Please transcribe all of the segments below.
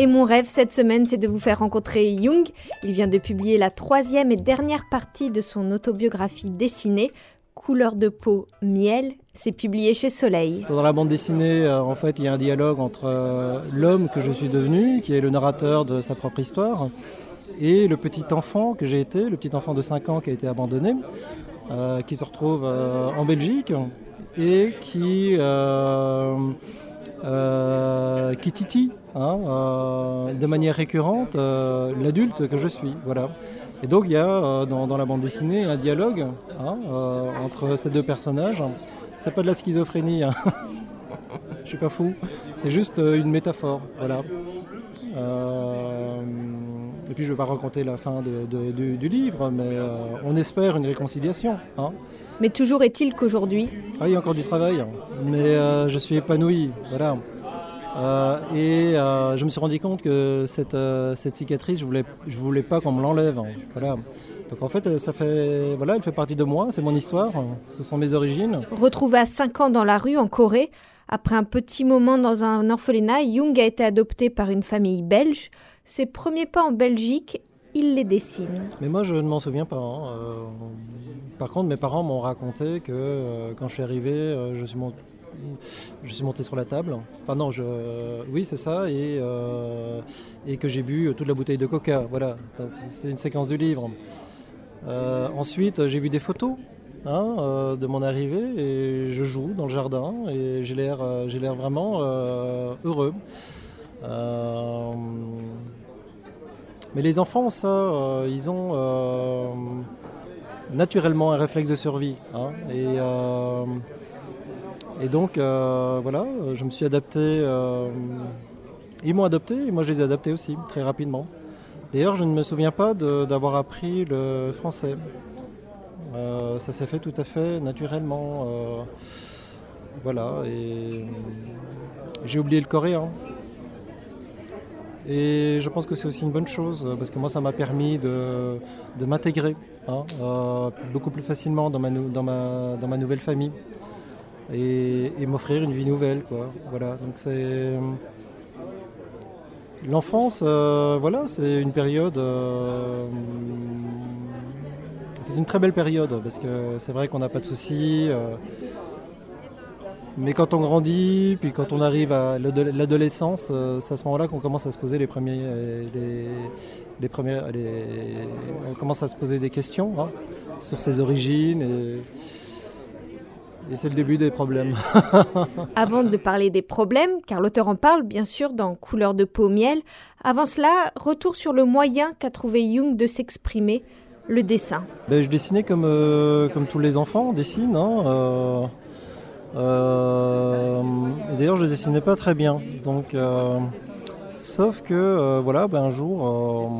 Et mon rêve cette semaine, c'est de vous faire rencontrer Jung. Il vient de publier la troisième et dernière partie de son autobiographie dessinée, Couleur de peau, miel. C'est publié chez Soleil. Dans la bande dessinée, euh, en fait, il y a un dialogue entre euh, l'homme que je suis devenu, qui est le narrateur de sa propre histoire, et le petit enfant que j'ai été, le petit enfant de 5 ans qui a été abandonné, euh, qui se retrouve en Belgique et qui, qui titille hein, de manière récurrente l'adulte que je suis. Voilà. Et donc il y a euh, dans, la bande dessinée un dialogue hein, euh, entre ces deux personnages. C'est pas de la schizophrénie, hein. je suis pas fou, c'est juste euh, une métaphore. Voilà. et puis je ne vais pas raconter la fin du, livre, mais on espère une réconciliation. Mais toujours est-il qu'aujourd'hui. Ah, il y a encore du travail, mais je suis épanoui. Voilà. Euh, et euh, je me suis rendu compte que cette, euh, cette cicatrice, je voulais, je voulais pas qu'on me l'enlève. Hein. Voilà. Donc en fait, ça fait, voilà, elle fait partie de moi, c'est mon histoire, ce sont mes origines. Retrouvé à 5 ans dans la rue en Corée, après un petit moment dans un orphelinat, Jung a été adopté par une famille belge. Ses premiers pas en Belgique, il les dessine. Mais moi, je ne m'en souviens pas. Hein. par contre, mes parents m'ont raconté que quand je suis arrivé, je suis monté je suis monté sur la table. Enfin non, je, oui c'est ça, et, euh, et que j'ai bu toute la bouteille de coca. Voilà, c'est une séquence du livre. Euh, ensuite, j'ai vu des photos hein, euh, de mon arrivée et je joue dans le jardin et j'ai l'air, j'ai l'air vraiment heureux. mais les enfants, ça, ils ont naturellement un réflexe de survie. Hein, et et donc, euh, voilà, je me suis adapté. Euh, ils m'ont adapté et moi je les ai adaptés aussi, très rapidement. D'ailleurs, je ne me souviens pas d'avoir appris le français. Euh, ça s'est fait tout à fait naturellement. voilà, et j'ai oublié le coréen. Et je pense que c'est aussi une bonne chose, parce que moi, ça m'a permis de, m'intégrer hein, beaucoup plus facilement dans ma, dans ma nouvelle famille et, m'offrir une vie nouvelle. Quoi. Voilà, donc c'est. L'enfance, euh, voilà, c'est une période. Euh, c'est une très belle période parce que c'est vrai qu'on n'a pas de soucis. Euh, mais quand on grandit, puis quand on arrive à l'adolescence, c'est à ce moment-là qu'on commence à se poser les premiers, les, on commence à se poser des questions hein, sur ses origines. Et c'est le début des problèmes. Avant de parler des problèmes, car l'auteur en parle bien sûr dans Couleur de peau miel, avant cela, retour sur le moyen qu'a trouvé Jung de s'exprimer, le dessin. Ben, je dessinais comme, euh, comme tous les enfants dessinent. Hein, euh, euh, d'ailleurs, je ne dessinais pas très bien. Donc, sauf que voilà, ben, un jour,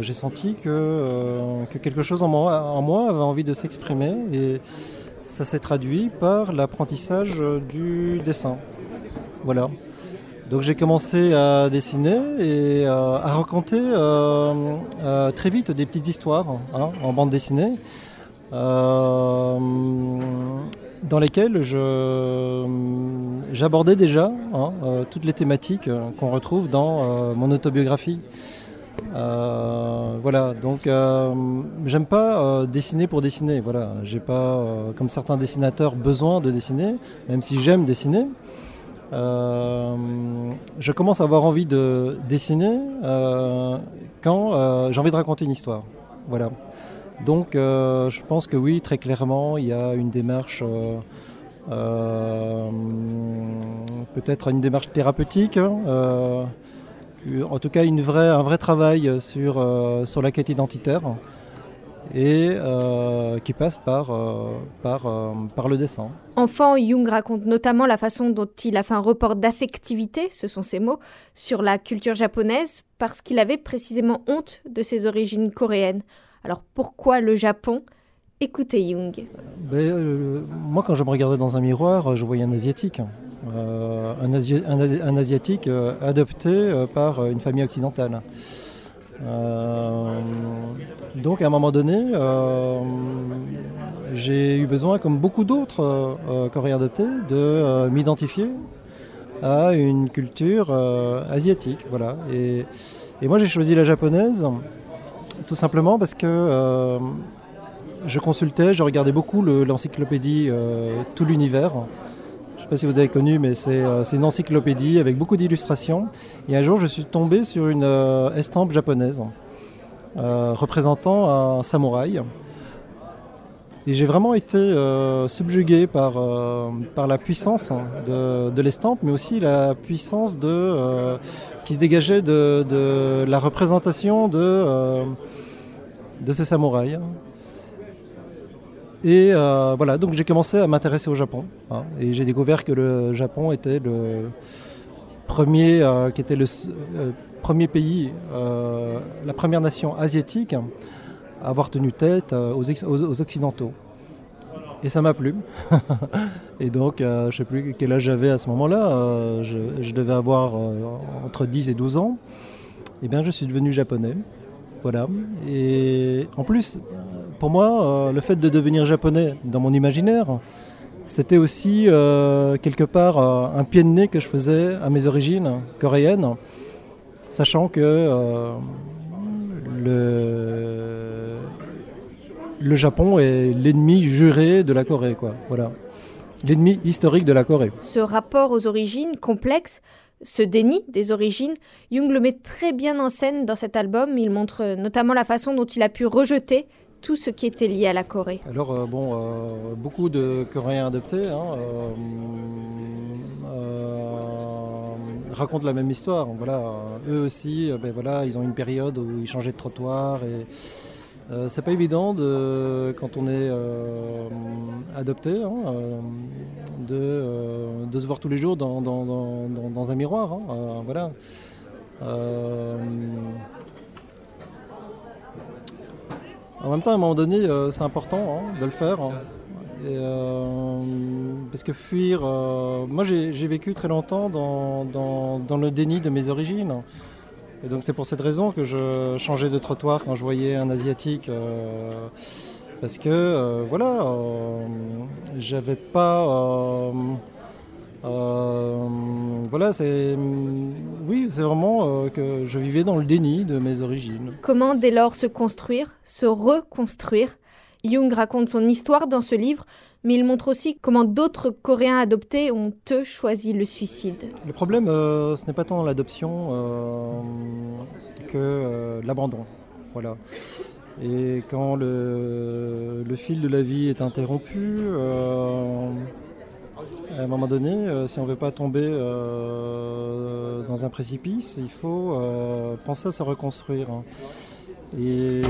j'ai senti que, que, quelque chose en moi, en moi avait envie de s'exprimer. Et, ça s'est traduit par l'apprentissage du dessin. Voilà. Donc j'ai commencé à dessiner et euh, à raconter euh, euh, très vite des petites histoires hein, en bande dessinée dans lesquelles j'abordais déjà hein, toutes les thématiques qu'on retrouve dans mon autobiographie. Euh, voilà, donc euh, j'aime pas euh, dessiner pour dessiner. Voilà, j'ai pas, comme certains dessinateurs, besoin de dessiner, même si j'aime dessiner. je commence à avoir envie de dessiner quand j'ai envie de raconter une histoire. Voilà. Donc je pense que oui, très clairement, il y a une démarche, peut-être une démarche thérapeutique. Hein, en tout cas une vraie, un vrai travail sur, euh, sur la quête identitaire et euh, qui passe par, euh, par, par le dessin. Enfant, Jung raconte notamment la façon dont il a fait un report d'affectivité, ce sont ses mots, sur la culture japonaise parce qu'il avait précisément honte de ses origines coréennes. Alors pourquoi le Japon? Écoutez Jung. Ben, moi, quand je me regardais dans un miroir, je voyais un asiatique. Euh, un, asiatique euh, adopté euh, par une famille occidentale. donc à un moment donné, j'ai eu besoin, comme beaucoup d'autres coréens adoptés, de m'identifier à une culture asiatique. Voilà. Et moi j'ai choisi la japonaise tout simplement parce que je consultais, je regardais beaucoup l'encyclopédie Tout l'univers. Je ne sais pas si vous avez connu, mais c'est une encyclopédie avec beaucoup d'illustrations. Et un jour, je suis tombé sur une estampe japonaise représentant un samouraï et j'ai vraiment été euh, subjugué par, euh, par la puissance de, de l'estampe, mais aussi la puissance de, euh, qui se dégageait de, de la représentation de, de ce samouraï. Et voilà, donc j'ai commencé à m'intéresser au Japon. Hein, et j'ai découvert que le Japon était le premier, qui était le premier pays, la première nation asiatique avoir tenu tête euh, aux, Occidentaux. Et ça m'a plu. et donc, euh, je ne sais plus quel âge j'avais à ce moment-là. Euh, je, devais avoir entre 10 et 12 ans. Et eh bien, je suis devenu japonais. Voilà. Et en plus, pour moi, le fait de devenir japonais dans mon imaginaire, c'était aussi quelque part un pied de nez que je faisais à mes origines coréennes, sachant que le le Japon est l'ennemi juré de la Corée, quoi. Voilà. L'ennemi historique de la Corée. Ce rapport aux origines complexe, ce déni des origines, Jung le met très bien en scène dans cet album. Il montre notamment la façon dont il a pu rejeter tout ce qui était lié à la Corée. Alors, euh, bon, euh, beaucoup de Coréens adoptés hein, euh, racontent la même histoire. Voilà, eux aussi, ben voilà, ils ont une période où ils changeaient de trottoir et euh, c'est pas évident de, quand on est euh, adopté hein, euh, de, se voir tous les jours dans, un miroir. Hein, voilà. en même temps, à un moment donné, c'est important hein, de le faire. parce que fuir, moi j'ai vécu très longtemps dans, le déni de mes origines. Et donc c'est pour cette raison que je changeais de trottoir quand je voyais un asiatique. Euh, parce que euh, voilà, euh, j'avais pas. voilà, c'est. Oui, c'est vraiment que je vivais dans le déni de mes origines. Comment dès lors se construire, se reconstruire Jung raconte son histoire dans ce livre, mais il montre aussi comment d'autres Coréens adoptés ont, eux, choisi le suicide. Le problème, euh, ce n'est pas tant l'adoption euh, que euh, l'abandon. Voilà. Et quand le, fil de la vie est interrompu, à un moment donné, si on ne veut pas tomber dans un précipice, il faut penser à se reconstruire. Et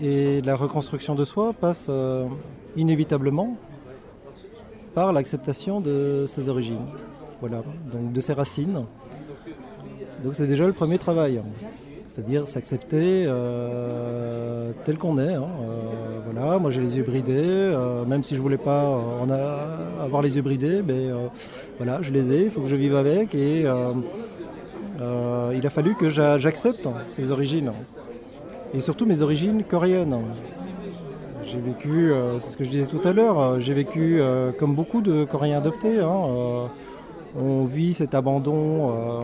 et la reconstruction de soi passe euh, inévitablement par l'acceptation de ses origines, voilà, donc de ses racines. Donc c'est déjà le premier travail, c'est-à-dire s'accepter euh, tel qu'on est. Hein. Euh, voilà, moi j'ai les yeux bridés, même si je voulais pas avoir les yeux bridés, mais voilà, je les ai, il faut que je vive avec et il a fallu que j'accepte ces origines et surtout mes origines coréennes. J'ai vécu, euh, c'est ce que je disais tout à l'heure, euh, j'ai vécu euh, comme beaucoup de Coréens adoptés. Hein, on vit cet abandon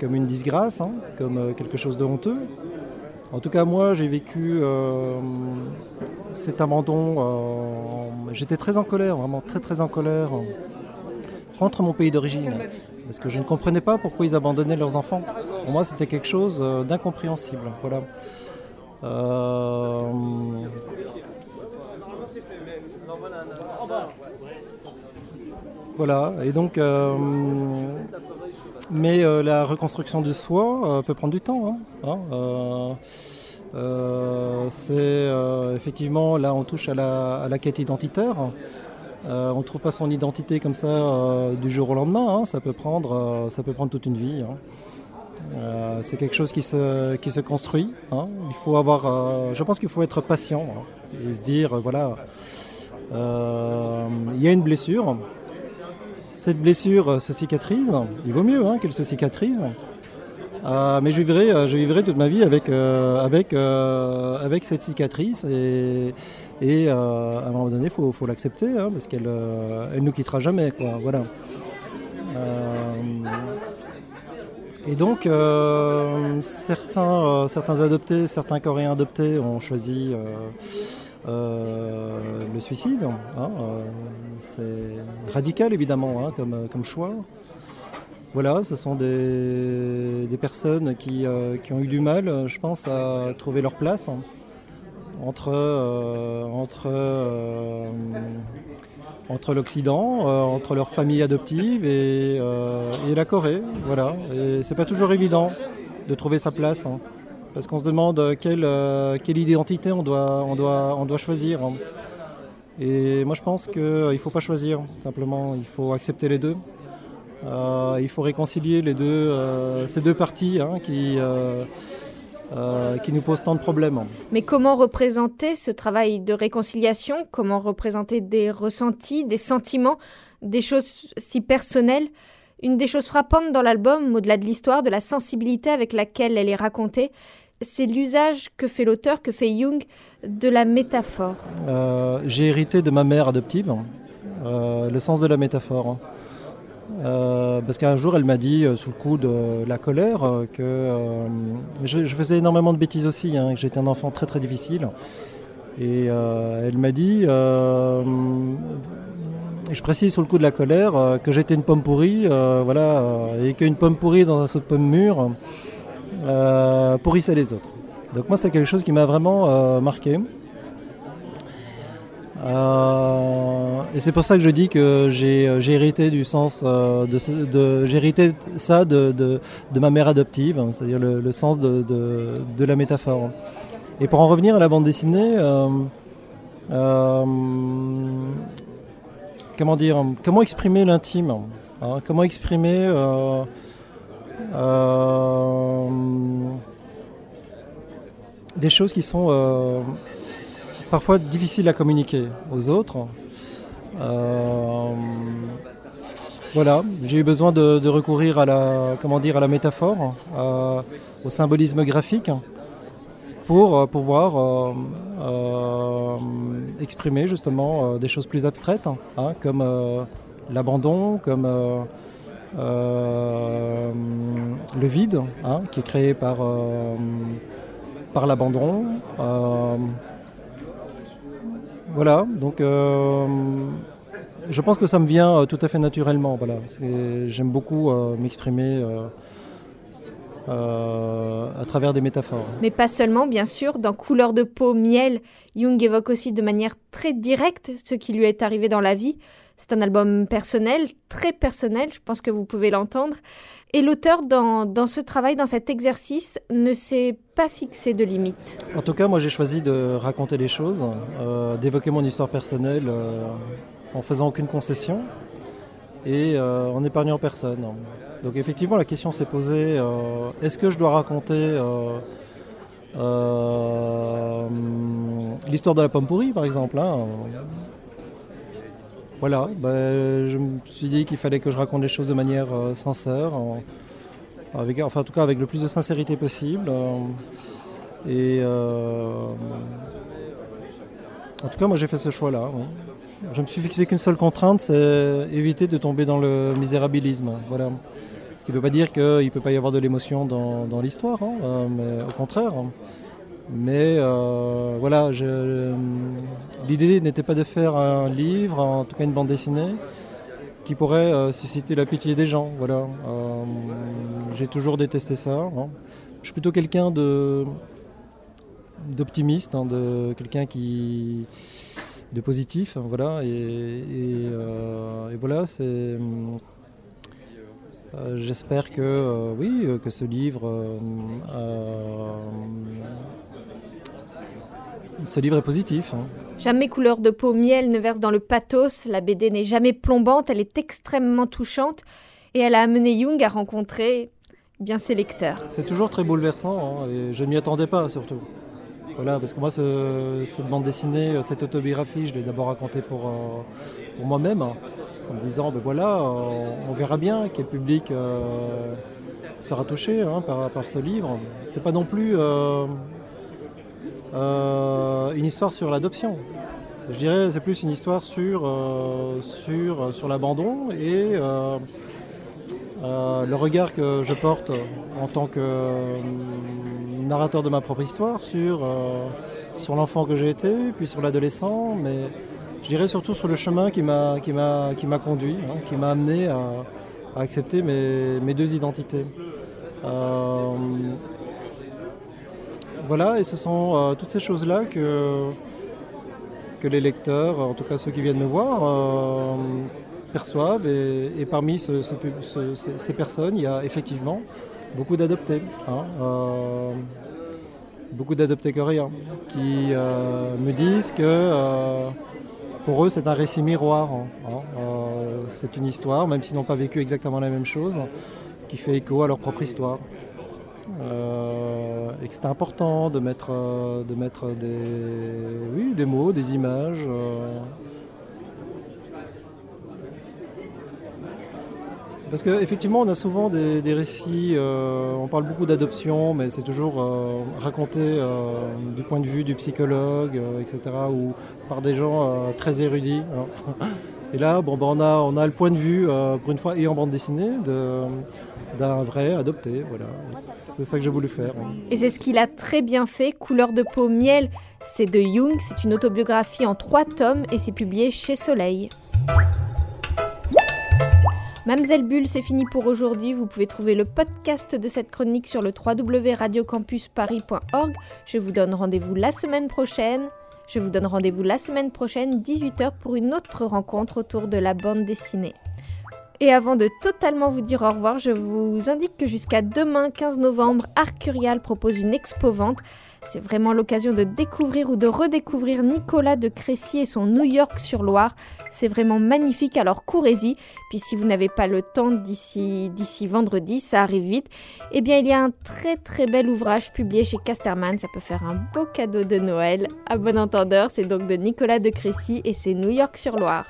comme une disgrâce, hein, comme quelque chose de honteux. En tout cas, moi, j'ai vécu cet abandon. J'étais très en colère, vraiment très très en colère contre mon pays d'origine parce que je ne comprenais pas pourquoi ils abandonnaient leurs enfants. Pour moi, c'était quelque chose euh, d'incompréhensible. Voilà. Euh, voilà, et donc, euh, mais la reconstruction de soi peut prendre du temps. Hein, c'est effectivement là, on touche à la quête identitaire. Euh, on ne trouve pas son identité comme ça euh, du jour au lendemain, hein. ça, peut prendre, euh, ça peut prendre toute une vie. Hein. c'est quelque chose qui se, qui se construit. Hein. Il faut avoir, je pense qu'il faut être patient et se dire voilà, il y a une blessure. Cette blessure se cicatrise. Il vaut mieux qu'elle se cicatrise. Mais je vivrai, je vivrai toute ma vie avec, avec, avec cette cicatrice et, euh, à un moment donné, il faut, l'accepter, hein, parce qu'elle ne euh, nous quittera jamais. Voilà. et donc, certains, adoptés, certains Coréens adoptés ont choisi le suicide. Hein, c'est radical évidemment hein, comme choix. Voilà, ce sont des, personnes qui, qui, ont eu du mal, je pense, à trouver leur place entre, euh, euh, entre l'Occident, euh, entre leur famille adoptive et, la Corée. Voilà. Et c'est pas toujours évident de trouver sa place. Hein. parce qu'on se demande quelle, quelle identité on doit, on doit, on doit choisir. Hein. Et moi je pense qu'il ne faut pas choisir, simplement, il faut accepter les deux. Il faut réconcilier les deux, ces deux parties hein, qui, euh, qui nous pose tant de problèmes. Mais comment représenter ce travail de réconciliation? Comment représenter des ressentis, des sentiments, des choses si personnelles? Une des choses frappantes dans l'album, au-delà de l'histoire, de la sensibilité avec laquelle elle est racontée, c'est l'usage que fait l'auteur, que fait Jung, de la métaphore. Euh, j'ai hérité de ma mère adoptive, euh, le sens de la métaphore. Euh, parce qu'un jour, elle m'a dit, euh, sous le coup de la colère, euh, que je, faisais énormément de bêtises aussi, hein, que j'étais un enfant très très difficile. Et elle m'a dit, je précise sous le coup de la colère, que j'étais une pomme pourrie, voilà, et qu'une pomme pourrie dans un saut de pomme mûre pourrissait les autres. Donc moi, c'est quelque chose qui m'a vraiment marqué. Et c'est pour ça que je dis que j'ai euh, hérité du sens euh, de, j'ai hérité ça de, ma mère adoptive, hein, c'est-à-dire le, sens de, la métaphore. Et pour en revenir à la bande dessinée, comment dire, comment exprimer l'intime, hein, comment exprimer des choses qui sont parfois difficile à communiquer aux autres. Euh, voilà, j'ai eu besoin de, recourir à la, comment dire, à la métaphore, euh, au symbolisme graphique, pour euh, pouvoir exprimer justement des choses plus abstraites, hein, comme l'abandon, comme le vide, hein, qui est créé par, par l'abandon. Voilà, donc euh, je pense que ça me vient euh, tout à fait naturellement. Voilà. J'aime beaucoup euh, m'exprimer à travers des métaphores. Mais pas seulement, bien sûr. Dans Couleur de peau, miel, Jung évoque aussi de manière très directe ce qui lui est arrivé dans la vie. C'est un album personnel, très personnel, je pense que vous pouvez l'entendre. Et l'auteur, dans, ce travail, dans cet exercice, ne s'est pas fixé de limite. En tout cas, moi j'ai choisi de raconter les choses, euh, d'évoquer mon histoire personnelle euh, en faisant aucune concession et euh, en épargnant personne. Donc effectivement, la question s'est posée, est-ce que je dois raconter l'histoire de la pomme pourrie, par exemple hein, voilà, bah, je me suis dit qu'il fallait que je raconte les choses de manière euh, sincère, avec, enfin en tout cas avec le plus de sincérité possible. Euh, et euh, en tout cas, moi j'ai fait ce choix-là. Je me suis fixé qu'une seule contrainte, c'est éviter de tomber dans le misérabilisme. Voilà. Ce qui ne veut pas dire qu'il ne peut pas y avoir de l'émotion dans, l'histoire, hein, mais au contraire. Mais euh, voilà, l'idée n'était pas de faire un livre, en tout cas une bande dessinée, qui pourrait euh, susciter la pitié des gens. Voilà. Euh, j'ai toujours détesté ça. Hein. Je suis plutôt quelqu'un d'optimiste, hein, de quelqu'un qui de positif, hein, voilà. Et, voilà, c'est J'espère que oui, que ce livre ce livre est positif. Hein. Jamais couleur de peau miel ne verse dans le pathos. La BD n'est jamais plombante, elle est extrêmement touchante et elle a amené Jung à rencontrer bien ses lecteurs. C'est toujours très bouleversant hein, et je ne m'y attendais pas surtout. Voilà, parce que moi, cette bande dessinée, cette autobiographie, je l'ai d'abord racontée pour, euh, pour moi-même, en me disant, ben voilà, on, verra bien quel public euh, sera touché hein, par, par, ce livre. C'est pas non plus euh, euh, une histoire sur l'adoption. Je dirais c'est plus une histoire sur, euh, sur, sur l'abandon et, euh, le regard que je porte en tant que narrateur de ma propre histoire sur, sur l'enfant que j'ai été, puis sur l'adolescent, mais je dirais surtout sur le chemin qui m'a conduit, hein, qui m'a amené à, accepter mes, mes, deux identités. Voilà, et ce sont euh, toutes ces choses-là que, les lecteurs, en tout cas ceux qui viennent me voir, euh, perçoivent. Et, parmi ces personnes, il y a effectivement beaucoup d'adoptés. Hein, euh, beaucoup d'adoptés coréens qui me disent que pour eux c'est un récit miroir. Hein, c'est une histoire, même s'ils n'ont pas vécu exactement la même chose, qui fait écho à leur propre histoire. Euh, et que c'était important de mettre, euh, de mettre des, oui, des mots, des images. Euh. Parce qu'effectivement, on a souvent des, récits, on parle beaucoup d'adoption, mais c'est toujours raconté du point de vue du psychologue, etc., ou par des gens très érudits. Et là, bon, ben, on, a, on a le point de vue, pour une fois, et en bande dessinée, de, d'un vrai adopté. Voilà, c'est ça que j'ai voulu faire. Et c'est ce qu'il a très bien fait. Couleur de peau miel, c'est de Jung. C'est une autobiographie en trois tomes et c'est publié chez Soleil. Mamselle Bulle, c'est fini pour aujourd'hui. Vous pouvez trouver le podcast de cette chronique sur le www.radiocampusparis.org. Je vous donne rendez-vous la semaine prochaine. Je vous donne rendez-vous la semaine prochaine, 18h, pour une autre rencontre autour de la bande dessinée. Et avant de totalement vous dire au revoir, je vous indique que jusqu'à demain 15 novembre, Arcurial propose une expo-vente. C'est vraiment l'occasion de découvrir ou de redécouvrir Nicolas de Crécy et son New York sur Loire. C'est vraiment magnifique, alors courez-y. Puis si vous n'avez pas le temps d'ici vendredi, ça arrive vite. Eh bien, il y a un très très bel ouvrage publié chez Casterman. Ça peut faire un beau cadeau de Noël. À bon entendeur, c'est donc de Nicolas de Crécy et c'est New York sur Loire.